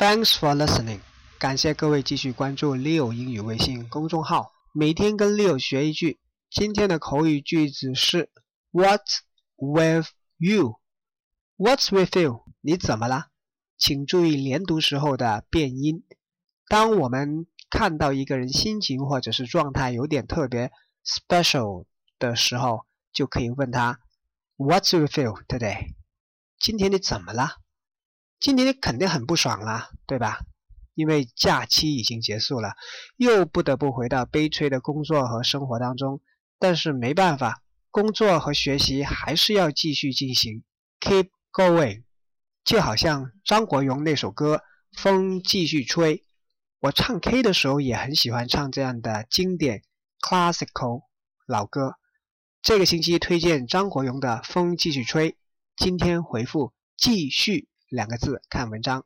Thanks for listening，感谢各位继续关注 Leo 英语微信公众号，每天跟 Leo 学一句。今天的口语句子是 What's with you？What's with you？你怎么了？请注意连读时候的变音。当我们看到一个人心情或者是状态有点特别 special 的时候，就可以问他 What's with you today？今天你怎么了？今天肯定很不爽啦，对吧？因为假期已经结束了，又不得不回到悲催的工作和生活当中。但是没办法，工作和学习还是要继续进行，keep going。就好像张国荣那首歌《风继续吹》，我唱 K 的时候也很喜欢唱这样的经典 classical 老歌。这个星期推荐张国荣的《风继续吹》，今天回复“继续”两个字看文章。